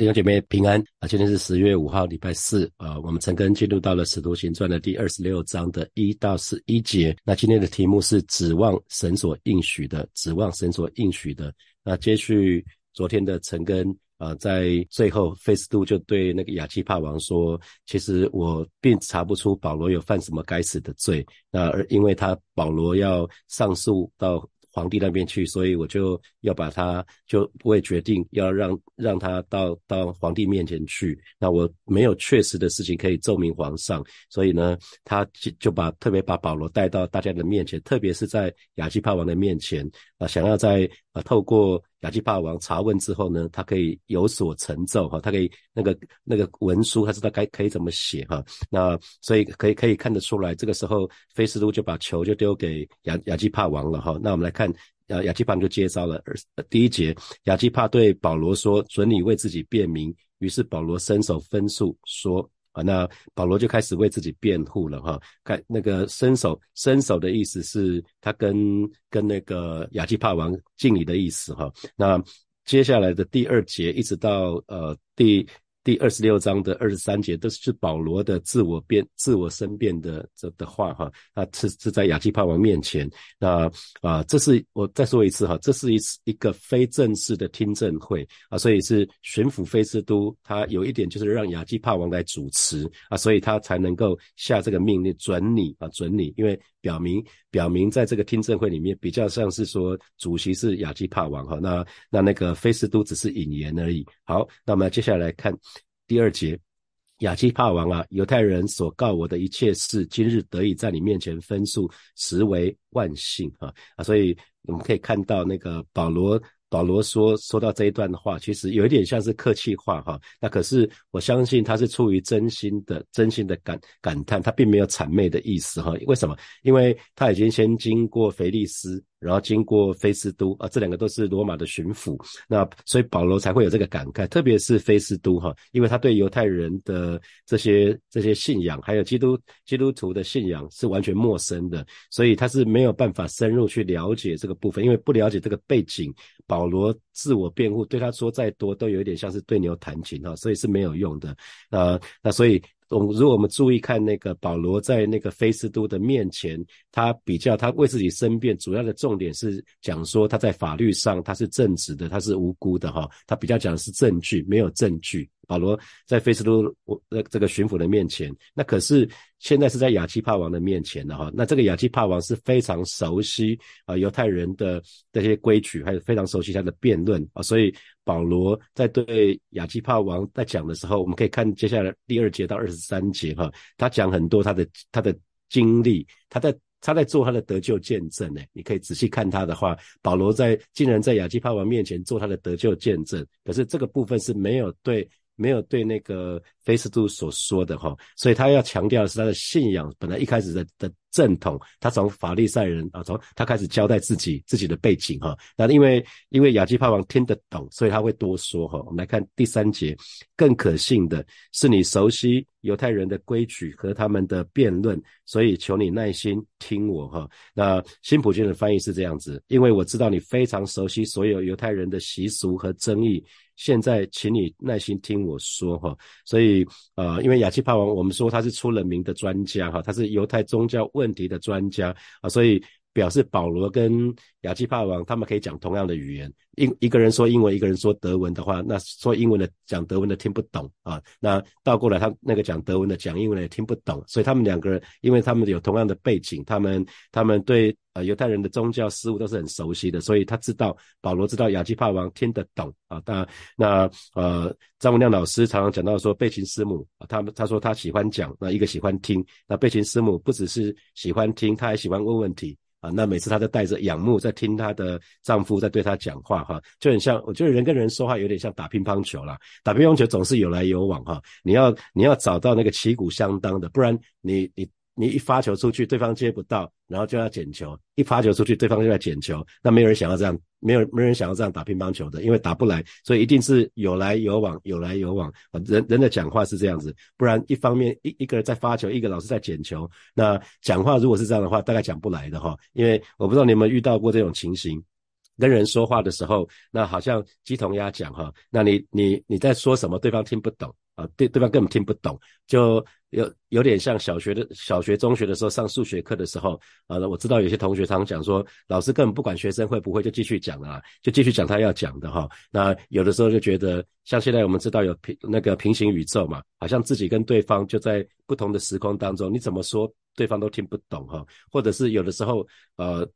弟兄姐妹平安啊！今天是十月五号，礼拜四啊。我们陈根进入到了《使徒行传》的第二十六章的一到十一节。那今天的题目是指望神所应许的，指望神所应许的。那接续昨天的陈根啊，在最后，菲斯都就对那个亚基帕王说：“其实我并查不出保罗有犯什么该死的罪。那而因为他保罗要上诉到。”皇帝那边去，所以我就要把他，就会决定要让让他到到皇帝面前去。那我没有确实的事情可以奏明皇上，所以呢，他就就把特别把保罗带到大家的面前，特别是在亚基帕王的面前啊，想要在啊透过亚基帕王查问之后呢，他可以有所成奏哈，他可以那个那个文书，他知道该可以怎么写哈。那所以可以可以看得出来，这个时候菲斯都就把球就丢给亚亚基帕王了哈。那我们来看。看，亚亚基帕就接招了。而第一节，亚基帕对保罗说：“准你为自己辩明。”于是保罗伸手分诉说：“啊，那保罗就开始为自己辩护了。”哈，看那个伸手，伸手的意思是他跟跟那个亚基帕王敬礼的意思。哈，那接下来的第二节一直到呃第。第二十六章的二十三节都是保罗的自我辩、自我申辩的这的话哈，啊是是在亚基帕王面前，那啊这是我再说一次哈，这是一次一个非正式的听证会啊，所以是巡抚菲斯都他有一点就是让亚基帕王来主持啊，所以他才能够下这个命令准你啊准你，因为表明表明在这个听证会里面比较像是说主席是亚基帕王哈，那那那个菲斯都只是引言而已。好，那么接下来看。第二节，亚基帕王啊，犹太人所告我的一切事，今日得以在你面前分数，实为万幸啊啊！所以我们可以看到那个保罗。保罗说说到这一段的话，其实有一点像是客气话哈。那可是我相信他是出于真心的、真心的感感叹，他并没有谄媚的意思哈。为什么？因为他已经先经过腓利斯，然后经过菲斯都啊，这两个都是罗马的巡抚。那所以保罗才会有这个感慨，特别是菲斯都哈，因为他对犹太人的这些这些信仰，还有基督基督徒的信仰是完全陌生的，所以他是没有办法深入去了解这个部分，因为不了解这个背景。保罗自我辩护，对他说再多都有一点像是对牛弹琴哈，所以是没有用的。呃，那所以，我们如果我们注意看那个保罗在那个菲斯都的面前，他比较他为自己申辩，主要的重点是讲说他在法律上他是正直的，他是无辜的哈。他比较讲的是证据，没有证据。保罗在菲斯都我呃这个巡抚的面前，那可是现在是在亚基帕王的面前的哈。那这个亚基帕王是非常熟悉啊犹太人的这些规矩，还有非常熟悉他的辩论啊。所以保罗在对亚基帕王在讲的时候，我们可以看接下来第二节到二十三节哈，他讲很多他的他的经历，他在他在做他的得救见证呢。你可以仔细看他的话，保罗在竟然在亚基帕王面前做他的得救见证，可是这个部分是没有对。没有对那个菲斯度所说的哈，所以他要强调的是他的信仰本来一开始的的正统，他从法利赛人啊，从他开始交代自己自己的背景哈。那因为因为亚基帕王听得懂，所以他会多说哈。我们来看第三节，更可信的是你熟悉犹太人的规矩和他们的辩论，所以求你耐心听我哈。那新普京的翻译是这样子，因为我知道你非常熟悉所有犹太人的习俗和争议。现在，请你耐心听我说哈。所以，呃，因为亚基帕王，我们说他是出了名的专家哈，他是犹太宗教问题的专家啊，所以。表示保罗跟亚基帕王他们可以讲同样的语言，一一个人说英文，一个人说德文的话，那说英文的讲德文的听不懂啊，那倒过来他那个讲德文的讲英文的也听不懂，所以他们两个人，因为他们有同样的背景，他们他们对呃犹太人的宗教事务都是很熟悉的，所以他知道保罗知道亚基帕王听得懂啊，那那呃张文亮老师常常讲到说贝琴师母啊，他们他说他喜欢讲，那一个喜欢听，那贝琴师母不只是喜欢听，他还喜欢问问题。啊，那每次她都带着仰慕在听她的丈夫在对她讲话，哈，就很像，我觉得人跟人说话有点像打乒乓球啦，打乒乓球总是有来有往，哈，你要你要找到那个旗鼓相当的，不然你你。你一发球出去，对方接不到，然后就要捡球；一发球出去，对方就要捡球。那没有人想要这样，没有没人想要这样打乒乓球的，因为打不来，所以一定是有来有往，有来有往。人人的讲话是这样子，不然一方面一一个人在发球，一个老师在捡球，那讲话如果是这样的话，大概讲不来的哈。因为我不知道你有没有遇到过这种情形。跟人说话的时候，那好像鸡同鸭讲哈，那你你你在说什么，对方听不懂啊，对对方根本听不懂，就有有点像小学的小学、中学的时候上数学课的时候啊，我知道有些同学常常讲说，老师根本不管学生会不会，就继续讲啊，就继续讲他要讲的哈。那有的时候就觉得，像现在我们知道有平那个平行宇宙嘛，好像自己跟对方就在不同的时空当中，你怎么说对方都听不懂哈，或者是有的时候呃。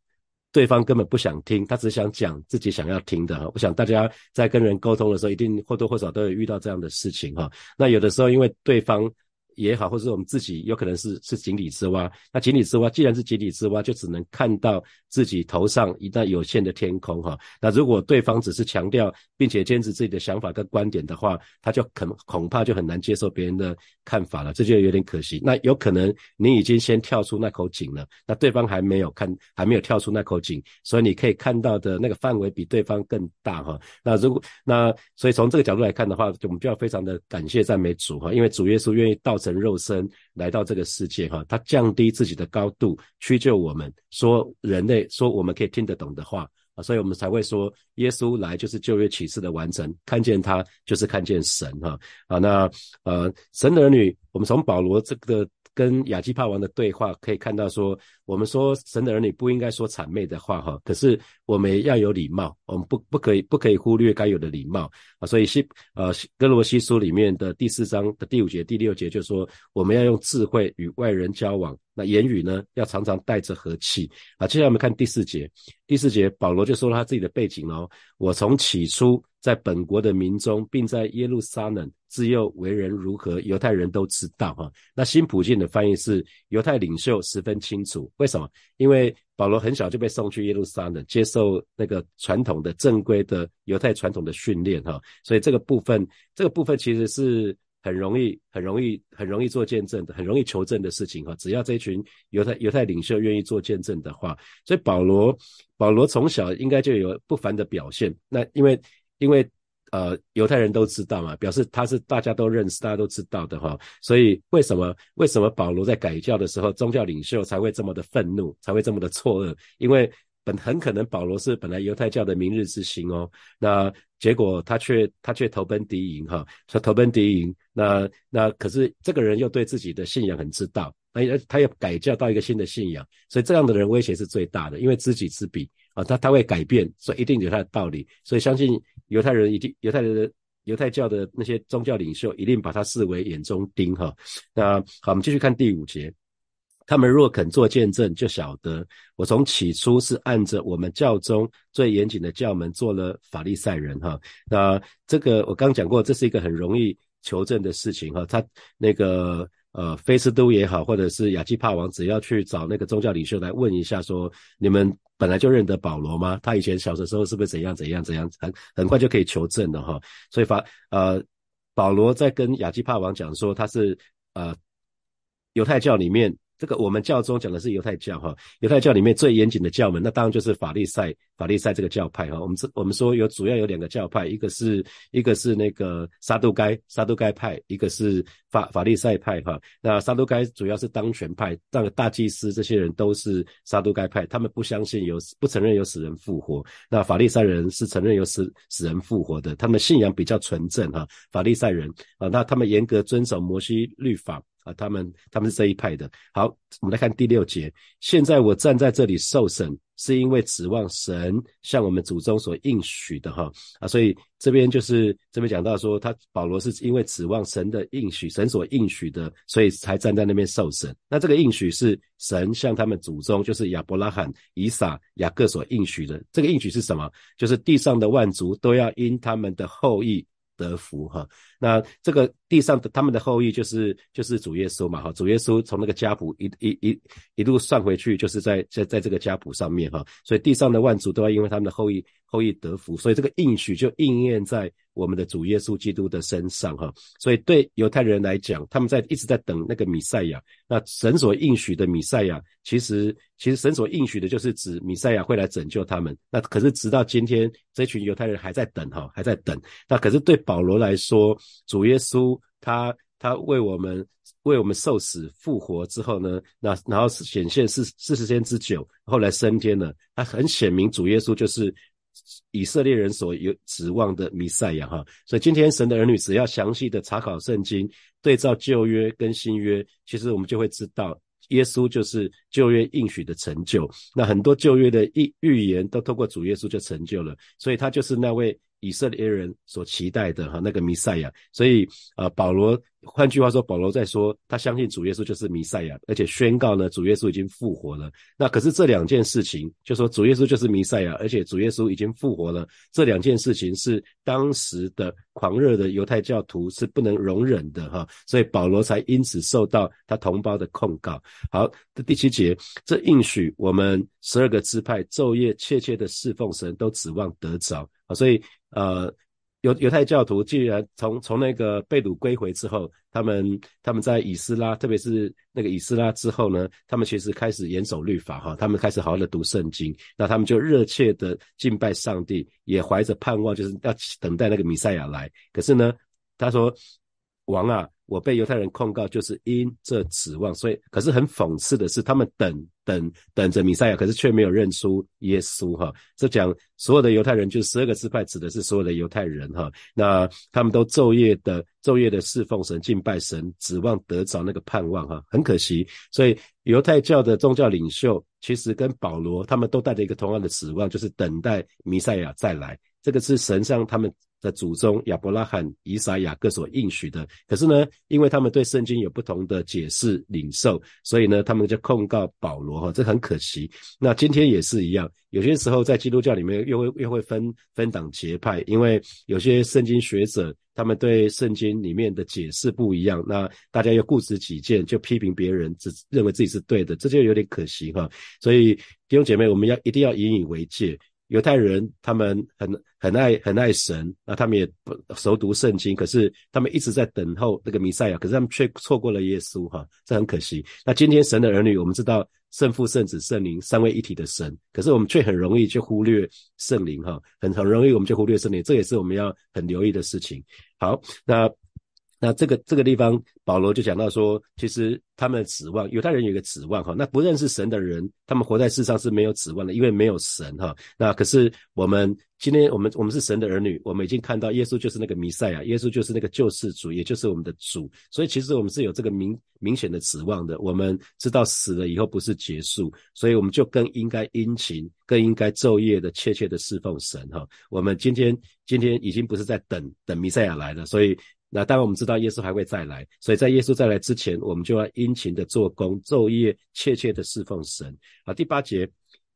对方根本不想听，他只想讲自己想要听的。我想大家在跟人沟通的时候，一定或多或少都有遇到这样的事情哈。那有的时候因为对方。也好，或者是我们自己有可能是是井底之蛙。那井底之蛙既然是井底之蛙，就只能看到自己头上一旦有限的天空哈。那如果对方只是强调并且坚持自己的想法跟观点的话，他就可恐怕就很难接受别人的看法了，这就有点可惜。那有可能你已经先跳出那口井了，那对方还没有看，还没有跳出那口井，所以你可以看到的那个范围比对方更大哈。那如果那所以从这个角度来看的话，我们就要非常的感谢赞美主哈，因为主耶稣愿意到。神肉身来到这个世界，哈，他降低自己的高度，屈就我们，说人类说我们可以听得懂的话啊，所以我们才会说耶稣来就是旧约启示的完成，看见他就是看见神，哈啊，那呃神儿女，我们从保罗这个。跟亚基帕王的对话可以看到，说我们说神的儿女不应该说谄媚的话，哈，可是我们要有礼貌，我们不不可以不可以忽略该有的礼貌啊。所以西呃哥罗西书里面的第四章的第五节、第六节就说，我们要用智慧与外人交往，那言语呢要常常带着和气啊。接下来我们看第四节，第四节保罗就说了他自己的背景哦，我从起初。在本国的民中，并在耶路撒冷自幼为人如何，犹太人都知道哈。那新普进的翻译是犹太领袖十分清楚，为什么？因为保罗很小就被送去耶路撒冷，接受那个传统的正规的犹太传统的训练哈，所以这个部分，这个部分其实是很容易、很容易、很容易做见证的，很容易求证的事情哈。只要这群犹太犹太领袖愿意做见证的话，所以保罗保罗从小应该就有不凡的表现。那因为因为呃，犹太人都知道嘛，表示他是大家都认识、大家都知道的哈。所以为什么为什么保罗在改教的时候，宗教领袖才会这么的愤怒，才会这么的错愕？因为本很可能保罗是本来犹太教的明日之星哦，那结果他却他却投奔敌营哈，说投奔敌营，那那可是这个人又对自己的信仰很知道，那他要改教到一个新的信仰，所以这样的人威胁是最大的，因为知己知彼。啊，他他会改变，所以一定有他的道理，所以相信犹太人一定犹太人的犹太教的那些宗教领袖一定把他视为眼中钉哈。那好，我们继续看第五节，他们若肯做见证，就晓得我从起初是按着我们教中最严谨的教门做了法利赛人哈。那这个我刚讲过，这是一个很容易求证的事情哈。他那个。呃，菲斯都也好，或者是亚基帕王，只要去找那个宗教领袖来问一下，说你们本来就认得保罗吗？他以前小的时候是不是怎样怎样怎样？很很快就可以求证的哈。所以法呃，保罗在跟亚基帕王讲说，他是呃犹太教里面。这个我们教中讲的是犹太教哈，犹太教里面最严谨的教门，那当然就是法利赛法利赛这个教派哈。我们这我们说有主要有两个教派，一个是一个是那个撒都该撒都该派，一个是法法利赛派哈。那撒都该主要是当权派，那个大祭司这些人都是撒都该派，他们不相信有不承认有死人复活。那法利赛人是承认有死死人复活的，他们信仰比较纯正哈。法利赛人啊，那他们严格遵守摩西律法。啊，他们他们是这一派的。好，我们来看第六节。现在我站在这里受审，是因为指望神向我们祖宗所应许的哈啊，所以这边就是这边讲到说，他保罗是因为指望神的应许，神所应许的，所以才站在那边受审。那这个应许是神向他们祖宗，就是亚伯拉罕、以撒、雅各所应许的。这个应许是什么？就是地上的万族都要因他们的后裔。得福哈，那这个地上的他们的后裔就是就是主耶稣嘛哈，主耶稣从那个家谱一一一一路算回去，就是在在在这个家谱上面哈，所以地上的万族都要因为他们的后裔。后裔得福，所以这个应许就应验在我们的主耶稣基督的身上哈。所以对犹太人来讲，他们在一直在等那个弥赛亚。那神所应许的弥赛亚，其实其实神所应许的就是指弥赛亚会来拯救他们。那可是直到今天，这群犹太人还在等哈，还在等。那可是对保罗来说，主耶稣他他为我们为我们受死复活之后呢，那然后显现四四十天之久，后来升天了。他很显明，主耶稣就是。以色列人所有指望的弥赛亚哈。所以今天神的儿女只要详细的查考圣经，对照旧约跟新约，其实我们就会知道。耶稣就是旧约应许的成就，那很多旧约的预预言都透过主耶稣就成就了，所以他就是那位。以色列人所期待的哈那个弥赛亚，所以呃保罗换句话说，保罗在说他相信主耶稣就是弥赛亚，而且宣告呢主耶稣已经复活了。那可是这两件事情，就说主耶稣就是弥赛亚，而且主耶稣已经复活了，这两件事情是当时的狂热的犹太教徒是不能容忍的哈，所以保罗才因此受到他同胞的控告。好，这第七节，这应许我们十二个支派昼夜切切的侍奉神，都指望得着啊，所以。呃，犹犹太教徒既然从从那个被掳归回之后，他们他们在以斯拉，特别是那个以斯拉之后呢，他们其实开始严守律法哈，他们开始好好的读圣经，那他们就热切的敬拜上帝，也怀着盼望，就是要等待那个弥赛亚来。可是呢，他说，王啊。我被犹太人控告，就是因这指望，所以可是很讽刺的是，他们等等等着弥赛亚，可是却没有认出耶稣哈。这讲所有的犹太人，就是十二个支派，指的是所有的犹太人哈。那他们都昼夜的昼夜的侍奉神、敬拜神，指望得着那个盼望哈。很可惜，所以犹太教的宗教领袖其实跟保罗他们都带着一个同样的指望，就是等待弥赛亚再来。这个是神上他们。的祖宗亚伯拉罕、以撒、雅各所应许的，可是呢，因为他们对圣经有不同的解释领受，所以呢，他们就控告保罗哈，这很可惜。那今天也是一样，有些时候在基督教里面又会又会分分党结派，因为有些圣经学者他们对圣经里面的解释不一样，那大家又固执己见，就批评别人，只认为自己是对的，这就有点可惜哈。所以弟兄姐妹，我们要一定要引以为戒。犹太人他们很很爱很爱神，那他们也不熟读圣经，可是他们一直在等候那个弥赛亚，可是他们却错过了耶稣，哈，这很可惜。那今天神的儿女，我们知道圣父、圣子、圣灵三位一体的神，可是我们却很容易就忽略圣灵，哈，很很容易我们就忽略圣灵，这也是我们要很留意的事情。好，那。那这个这个地方，保罗就讲到说，其实他们的指望，犹太人有一个指望哈。那不认识神的人，他们活在世上是没有指望的，因为没有神哈。那可是我们今天，我们我们是神的儿女，我们已经看到耶稣就是那个弥赛亚，耶稣就是那个救世主，也就是我们的主。所以其实我们是有这个明明显的指望的。我们知道死了以后不是结束，所以我们就更应该殷勤，更应该昼夜的切切的侍奉神哈。我们今天今天已经不是在等等弥赛亚来了，所以。那当然，我们知道耶稣还会再来，所以在耶稣再来之前，我们就要殷勤的做工，昼夜切切的侍奉神。啊，第八节。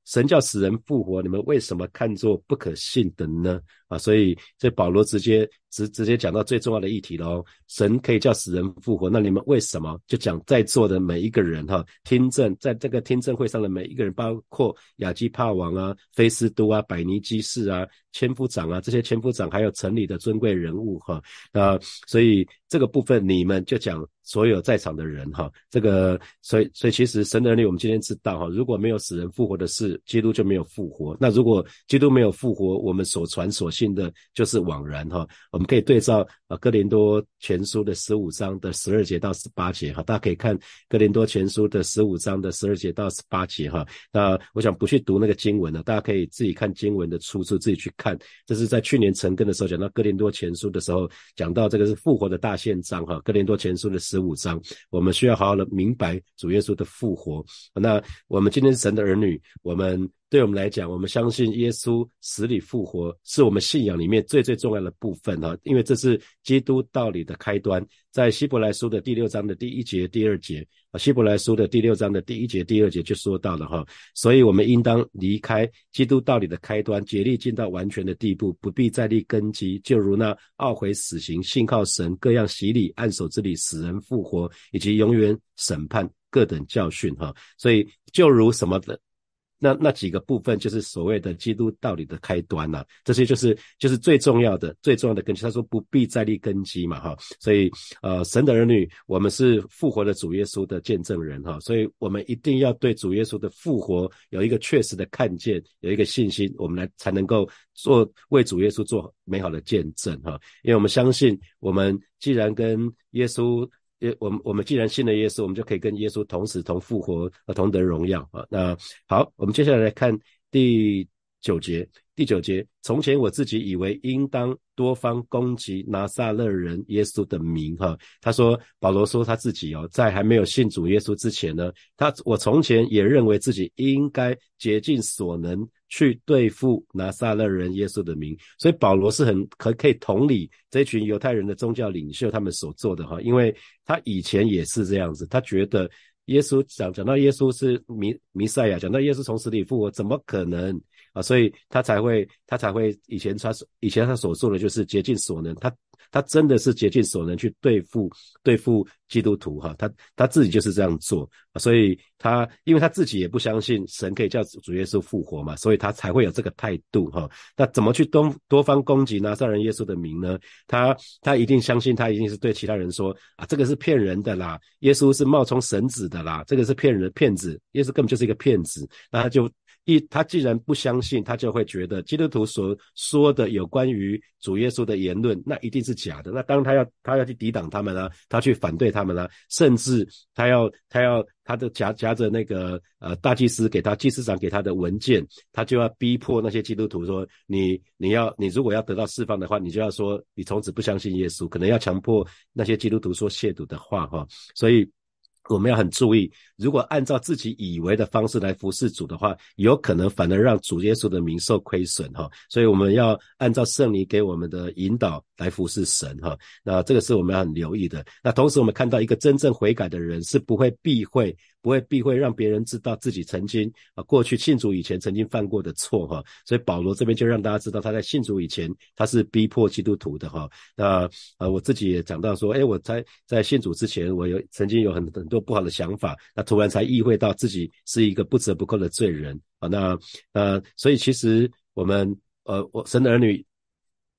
神叫死人复活，你们为什么看作不可信的呢？啊，所以这保罗直接直直接讲到最重要的议题喽。神可以叫死人复活，那你们为什么就讲在座的每一个人哈？听证在这个听证会上的每一个人，包括亚基帕王啊、菲斯都啊、百尼基士啊、千夫长啊这些千夫长，还有城里的尊贵人物哈啊，所以这个部分你们就讲。所有在场的人，哈，这个，所以，所以其实神的能力，我们今天知道，哈，如果没有死人复活的事，基督就没有复活。那如果基督没有复活，我们所传所信的就是枉然，哈。我们可以对照啊，哥林多前书的十五章的十二节到十八节，哈，大家可以看哥林多前书的十五章的十二节到十八节，哈。那我想不去读那个经文了，大家可以自己看经文的出处，自己去看。这是在去年成根的时候讲到哥林多前书的时候，讲到这个是复活的大宪章，哈，哥林多前书的十。十五章，我们需要好好的明白主耶稣的复活。那我们今天是神的儿女，我们。对我们来讲，我们相信耶稣死里复活，是我们信仰里面最最重要的部分哈。因为这是基督道理的开端，在希伯来书的第六章的第一节、第二节啊，希伯来书的第六章的第一节、第二节就说到了哈。所以，我们应当离开基督道理的开端，竭力尽到完全的地步，不必再立根基。就如那懊悔死刑、信靠神、各样洗礼、按手之礼、死人复活，以及永远审判各等教训哈。所以，就如什么的。那那几个部分就是所谓的基督道理的开端呐，这些就是就是最重要的最重要的根基。他说不必再立根基嘛，哈，所以呃，神的儿女，我们是复活的主耶稣的见证人哈，所以我们一定要对主耶稣的复活有一个确实的看见，有一个信心，我们来才能够做为主耶稣做美好的见证哈，因为我们相信，我们既然跟耶稣。耶，我们我们既然信了耶稣，我们就可以跟耶稣同死同复活，同得荣耀啊。那好，我们接下来来看第九节。第九节，从前我自己以为应当多方攻击拿撒勒人耶稣的名，哈，他说保罗说他自己哦，在还没有信主耶稣之前呢，他我从前也认为自己应该竭尽所能去对付拿撒勒人耶稣的名，所以保罗是很可可以同理这群犹太人的宗教领袖他们所做的哈，因为他以前也是这样子，他觉得耶稣讲讲到耶稣是弥弥赛亚，讲到耶稣从死里复活，怎么可能？啊，所以他才会，他才会以前他以前他所做的就是竭尽所能，他他真的是竭尽所能去对付对付基督徒哈，他他自己就是这样做，所以他因为他自己也不相信神可以叫主耶稣复活嘛，所以他才会有这个态度哈。那怎么去多多方攻击拿撒人耶稣的名呢？他他一定相信他一定是对其他人说啊，这个是骗人的啦，耶稣是冒充神子的啦，这个是骗人的骗子，耶稣根本就是一个骗子，那他就。一，他既然不相信，他就会觉得基督徒所说的有关于主耶稣的言论，那一定是假的。那当他要他要去抵挡他们啦，他去反对他们啦，甚至他要他要他的夹夹着那个呃大祭司给他祭司长给他的文件，他就要逼迫那些基督徒说，你你要你如果要得到释放的话，你就要说你从此不相信耶稣，可能要强迫那些基督徒说亵渎的话哈，所以。我们要很注意，如果按照自己以为的方式来服侍主的话，有可能反而让主耶稣的名受亏损哈。所以我们要按照圣灵给我们的引导来服侍神哈。那这个是我们要很留意的。那同时我们看到一个真正悔改的人是不会避讳。不会避讳让别人知道自己曾经啊过去信主以前曾经犯过的错哈，所以保罗这边就让大家知道他在信主以前他是逼迫基督徒的哈。那呃我自己也讲到说，哎我在在信主之前我有曾经有很很多不好的想法，那突然才意会到自己是一个不折不扣的罪人啊。那呃所以其实我们呃我神的儿女。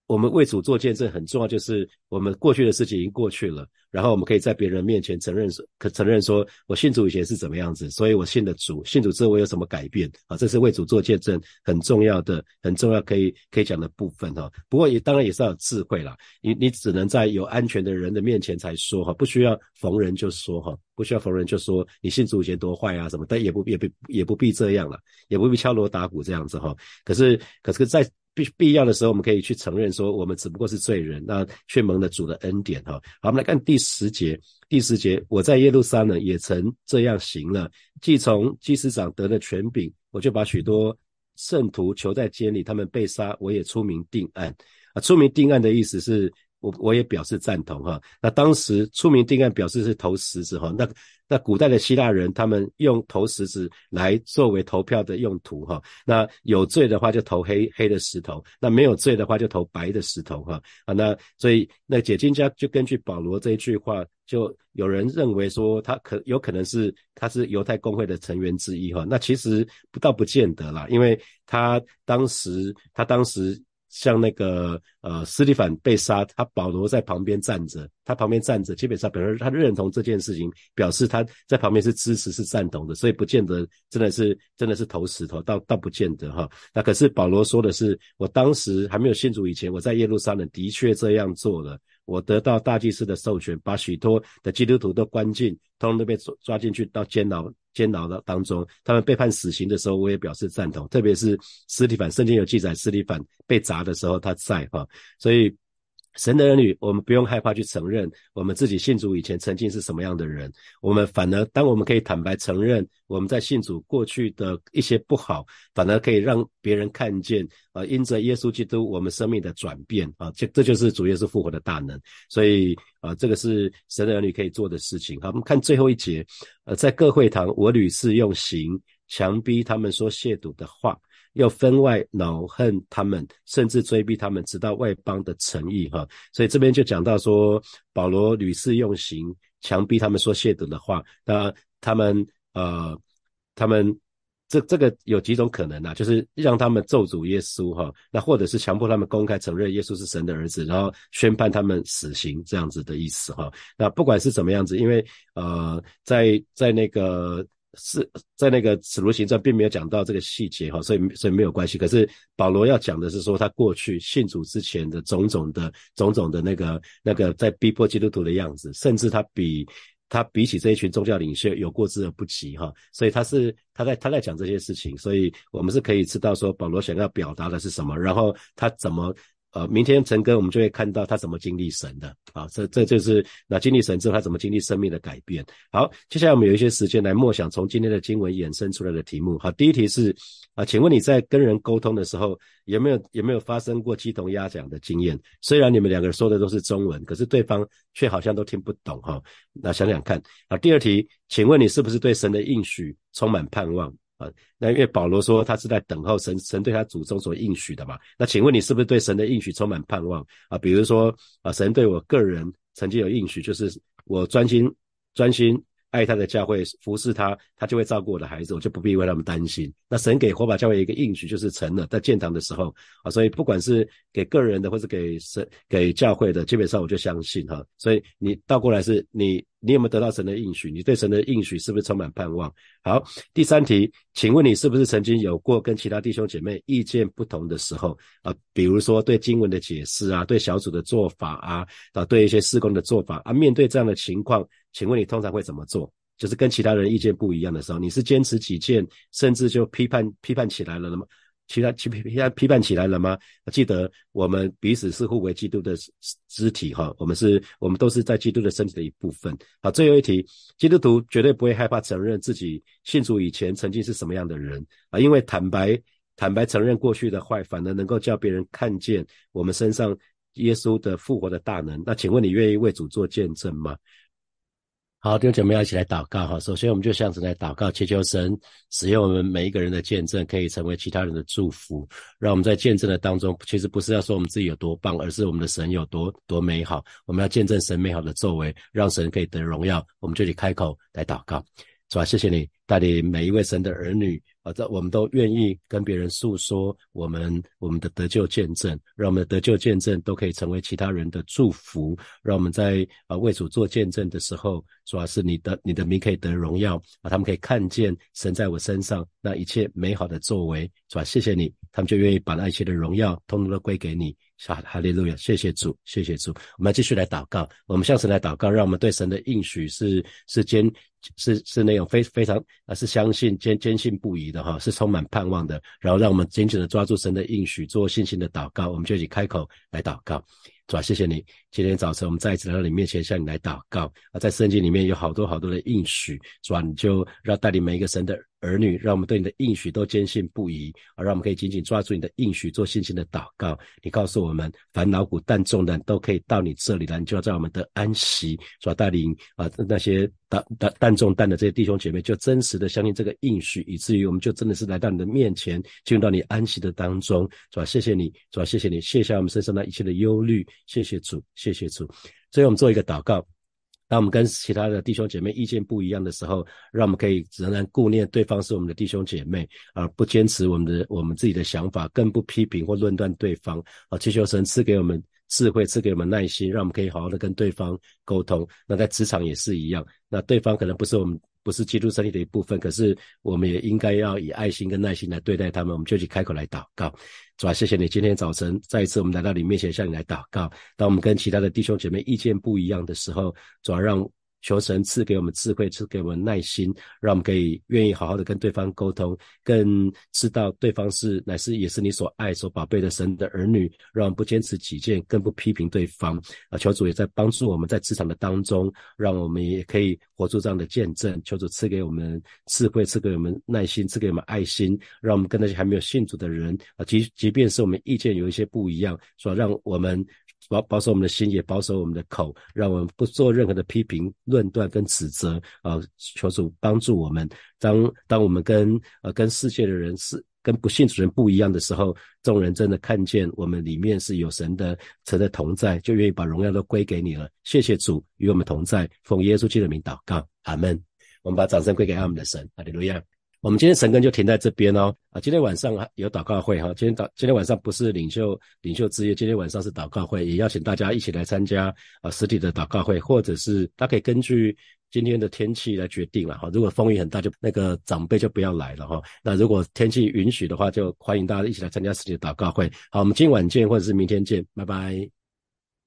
我们为主做见证很重要，就是我们过去的事情已经过去了，然后我们可以在别人面前承认，可承认说我信主以前是怎么样子，所以我信的主，信主之后我有什么改变啊？这是为主做见证很重要的、很重要可以可以讲的部分哈。不过也当然也是要有智慧啦，你你只能在有安全的人的面前才说哈，不需要逢人就说哈，不需要逢人就说你信主以前多坏啊什么，但也不也不也不必这样了，也不必敲锣打鼓这样子哈。可是可是，在必必要的时候，我们可以去承认说，我们只不过是罪人，那却蒙了主的恩典哈。好，我们来看第十节。第十节，我在耶路撒冷也曾这样行了。既从祭司长得了权柄，我就把许多圣徒囚在监里，他们被杀，我也出名定案。啊，出名定案的意思是。我我也表示赞同哈。那当时出名定案表示是投石子哈。那那古代的希腊人他们用投石子来作为投票的用途哈。那有罪的话就投黑黑的石头，那没有罪的话就投白的石头哈。啊，那所以那解经家就根据保罗这一句话，就有人认为说他可有可能是他是犹太公会的成员之一哈。那其实不倒不见得啦，因为他当时他当时。像那个呃，斯蒂凡被杀，他保罗在旁边站着，他旁边站着，基本上表示他认同这件事情，表示他在旁边是支持是赞同的，所以不见得真的是真的是投石头，倒倒不见得哈。那可是保罗说的是，我当时还没有信主以前，我在耶路撒冷的确这样做了。我得到大祭司的授权，把许多的基督徒都关进，通通都被抓抓进去到监牢监牢的当中。他们被判死刑的时候，我也表示赞同。特别是斯蒂凡，圣经有记载，斯蒂凡被砸的时候他在哈，所以。神的儿女，我们不用害怕去承认我们自己信主以前曾经是什么样的人。我们反而，当我们可以坦白承认我们在信主过去的一些不好，反而可以让别人看见啊，因着耶稣基督我们生命的转变啊，这这就是主耶稣复活的大能。所以啊，这个是神的儿女可以做的事情。好，我们看最后一节，呃，在各会堂，我屡次用刑强逼他们说亵渎的话。要分外恼恨他们，甚至追逼他们，直到外邦的诚意哈。所以这边就讲到说，保罗屡次用刑强逼他们说亵渎的话。那他们呃，他们这这个有几种可能啊？就是让他们咒诅耶稣哈，那或者是强迫他们公开承认耶稣是神的儿子，然后宣判他们死刑这样子的意思哈。那不管是怎么样子，因为呃，在在那个。是在那个《使徒行传》并没有讲到这个细节哈，所以所以没有关系。可是保罗要讲的是说，他过去信主之前的种种的种种的那个那个在逼迫基督徒的样子，甚至他比他比起这一群宗教领袖有过之而不及哈，所以他是他在他在讲这些事情，所以我们是可以知道说保罗想要表达的是什么，然后他怎么。呃，明天陈哥，我们就会看到他怎么经历神的啊，这这就是那经历神之后，他怎么经历生命的改变。好，接下来我们有一些时间来默想从今天的经文衍生出来的题目。好，第一题是啊，请问你在跟人沟通的时候，有没有有没有发生过鸡同鸭讲的经验？虽然你们两个人说的都是中文，可是对方却好像都听不懂哈。那想想看啊，第二题，请问你是不是对神的应许充满盼望？啊，那因为保罗说他是在等候神，神对他祖宗所应许的嘛。那请问你是不是对神的应许充满盼望啊？比如说啊，神对我个人曾经有应许，就是我专心专心爱他的教会，服侍他，他就会照顾我的孩子，我就不必为他们担心。那神给火把教会一个应许，就是成了在建堂的时候啊，所以不管是给个人的或是给神给教会的，基本上我就相信哈。所以你倒过来是你。你有没有得到神的应许？你对神的应许是不是充满盼望？好，第三题，请问你是不是曾经有过跟其他弟兄姐妹意见不同的时候啊？比如说对经文的解释啊，对小组的做法啊，啊，对一些施工的做法啊，面对这样的情况，请问你通常会怎么做？就是跟其他人意见不一样的时候，你是坚持己见，甚至就批判批判起来了吗？其他批批批判起来了吗？记得我们彼此是互为基督的肢体哈，我们是，我们都是在基督的身体的一部分。好，最后一题，基督徒绝对不会害怕承认自己信主以前曾经是什么样的人啊，因为坦白坦白承认过去的坏，反而能够叫别人看见我们身上耶稣的复活的大能。那请问你愿意为主做见证吗？好，弟兄姐妹要一起来祷告哈。首先，我们就向神来祷告，祈求神使用我们每一个人的见证，可以成为其他人的祝福。让我们在见证的当中，其实不是要说我们自己有多棒，而是我们的神有多多美好。我们要见证神美好的作为，让神可以得荣耀。我们就去开口来祷告，是吧？谢谢你带领每一位神的儿女。啊，这我们都愿意跟别人诉说我们我们的得救见证，让我们的得救见证都可以成为其他人的祝福，让我们在啊为主做见证的时候，主要是你的你的名可以得荣耀啊，他们可以看见神在我身上那一切美好的作为，是吧？谢谢你，他们就愿意把那一切的荣耀通通都归给你。哈哈利路亚，谢谢主，谢谢主。我们继续来祷告，我们向神来祷告，让我们对神的应许是是坚是是那种非非常啊是相信坚坚信不疑的哈，是充满盼望的。然后让我们紧紧的抓住神的应许，做信心的祷告。我们就一起开口来祷告。主啊，谢谢你，今天早晨我们再一次来到你面前，向你来祷告啊。在圣经里面有好多好多的应许，主啊，你就让带领每一个神的儿女，让我们对你的应许都坚信不疑，而让我们可以紧紧抓住你的应许，做信心的祷告。你告诉我们，烦恼苦担重担都可以到你这里来，你就要在我们的安息，是吧，带领啊那些担担担重担的这些弟兄姐妹，就真实的相信这个应许，以至于我们就真的是来到你的面前，进入到你安息的当中，是吧，谢谢你，是吧，谢谢你，卸下我们身上那一切的忧虑。谢谢主，谢谢主。所以我们做一个祷告，当我们跟其他的弟兄姐妹意见不一样的时候，让我们可以仍然顾念对方是我们的弟兄姐妹，而不坚持我们的我们自己的想法，更不批评或论断对方。啊，祈求神赐给我们智慧，赐给我们耐心，让我们可以好好的跟对方沟通。那在职场也是一样，那对方可能不是我们。不是基督身体的一部分，可是我们也应该要以爱心跟耐心来对待他们。我们就去开口来祷告，主啊，谢谢你今天早晨再一次我们来到你面前向你来祷告。当我们跟其他的弟兄姐妹意见不一样的时候，主要让。求神赐给我们智慧，赐给我们耐心，让我们可以愿意好好的跟对方沟通，更知道对方是乃是也是你所爱所宝贝的神的儿女，让我们不坚持己见，更不批评对方。啊，求主也在帮助我们在职场的当中，让我们也可以活出这样的见证。求主赐给我们智慧，赐给我们耐心，赐给我们爱心，让我们跟那些还没有信主的人啊，即即便是我们意见有一些不一样，说让我们。保保守我们的心，也保守我们的口，让我们不做任何的批评、论断跟指责啊！求主帮助我们。当当我们跟呃跟世界的人是跟不信主人不一样的时候，众人真的看见我们里面是有神的神的同在，就愿意把荣耀都归给你了。谢谢主与我们同在，奉耶稣基督的名祷告，阿门。我们把掌声归给阿们的神，哈利路亚。我们今天神根就停在这边哦，啊，今天晚上有祷告会哈，今天祷今天晚上不是领袖领袖之夜，今天晚上是祷告会，也邀请大家一起来参加啊实体的祷告会，或者是大家可以根据今天的天气来决定了哈，如果风雨很大，就那个长辈就不要来了哈，那如果天气允许的话，就欢迎大家一起来参加实体的祷告会。好，我们今晚见，或者是明天见，拜拜。